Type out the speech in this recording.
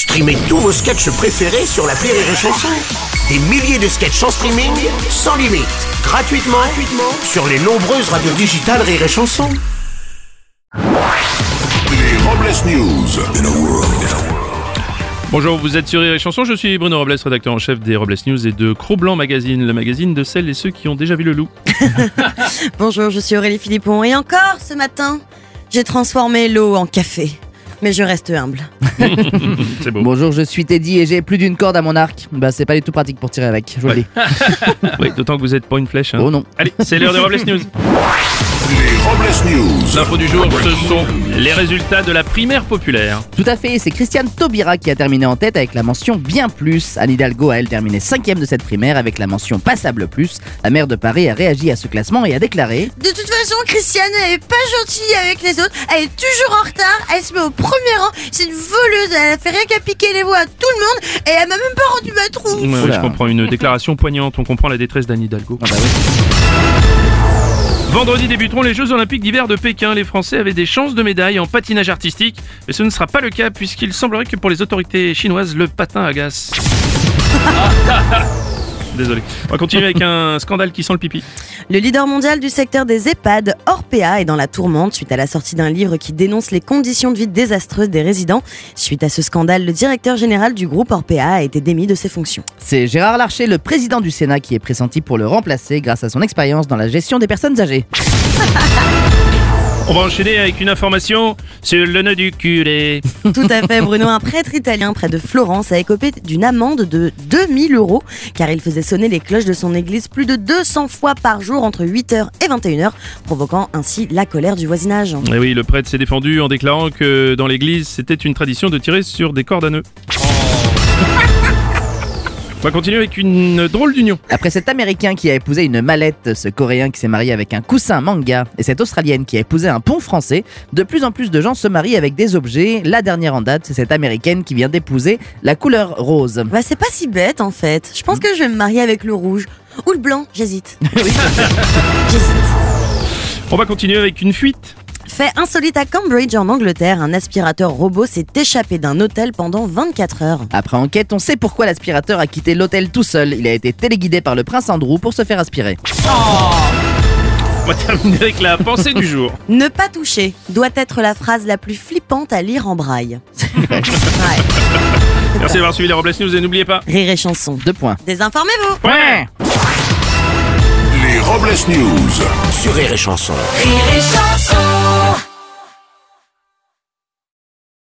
Streamez tous vos sketchs préférés sur la Rire et Chanson. Des milliers de sketchs en streaming, sans limite, gratuitement, gratuitement sur les nombreuses radios digitales Rire et Chanson. Les Robles News. Bonjour, vous êtes sur Rire et Chanson, je suis Bruno Robles, rédacteur en chef des Robles News et de Cro-Blanc Magazine, le magazine de celles et ceux qui ont déjà vu le loup. Bonjour, je suis Aurélie Philippon et encore ce matin, j'ai transformé l'eau en café. Mais je reste humble. C'est beau. Bonjour, je suis Teddy et j'ai plus d'une corde à mon arc. Bah, c'est pas du tout pratique pour tirer avec, je vous le dis. Oui, d'autant que vous êtes pas une flèche. Hein. Oh non. Allez, c'est l'heure des Robles News. Les Robles News. L'info du jour, ce sont les résultats de la primaire populaire. Tout à fait, c'est Christiane Taubira qui a terminé en tête avec la mention bien plus. Anne Hidalgo a elle terminé cinquième de cette primaire avec la mention passable plus. La maire de Paris a réagi à ce classement et a déclaré De toute façon, Christiane, elle est pas gentille avec les autres. Elle est toujours en retard. Elle se met au premier rang. C'est une voleuse. Elle a fait rien qu'à piquer les voix à tout le monde. Et elle m'a même pas rendu ma trousse. Ouais, je comprends une déclaration poignante, on comprend la détresse d'Anne Hidalgo. Ah bah oui. Vendredi débuteront les Jeux Olympiques d'hiver de Pékin. Les Français avaient des chances de médaille en patinage artistique, mais ce ne sera pas le cas puisqu'il semblerait que pour les autorités chinoises, le patin agace. Désolé. On va continuer avec un scandale qui sent le pipi. Le leader mondial du secteur des EHPAD, Orpea, est dans la tourmente suite à la sortie d'un livre qui dénonce les conditions de vie désastreuses des résidents. Suite à ce scandale, le directeur général du groupe Orpea a été démis de ses fonctions. C'est Gérard Larcher, le président du Sénat, qui est pressenti pour le remplacer grâce à son expérience dans la gestion des personnes âgées. On va enchaîner avec une information sur le nœud du curé. Tout à fait, Bruno. Un prêtre italien près de Florence a écopé d'une amende de 2000 euros car il faisait sonner les cloches de son église plus de 200 fois par jour entre 8h et 21h, provoquant ainsi la colère du voisinage. Et oui, le prêtre s'est défendu en déclarant que dans l'église, c'était une tradition de tirer sur des cordes à nœuds. On va continuer avec une drôle d'union. Après cet Américain qui a épousé une mallette, ce Coréen qui s'est marié avec un coussin manga et cette Australienne qui a épousé un pont français, de plus en plus de gens se marient avec des objets. La dernière en date, c'est cette Américaine qui vient d'épouser la couleur rose. Bah c'est pas si bête en fait. Je pense que je vais me marier avec le rouge. Ou le blanc, j'hésite. J'hésite. On va continuer avec une fuite. Fait insolite à Cambridge en Angleterre, un aspirateur robot s'est échappé d'un hôtel pendant 24 heures. Après enquête, on sait pourquoi l'aspirateur a quitté l'hôtel tout seul. Il a été téléguidé par le prince Andrew pour se faire aspirer. On va terminer avec la pensée du jour. Ne pas toucher doit être la phrase la plus flippante à lire en braille. Ouais. Merci d'avoir suivi les Robles News et n'oubliez pas. Rire et chanson. Deux points. Désinformez-vous Ouais Les Robles News. Sur Rire et Chanson. Rire et chanson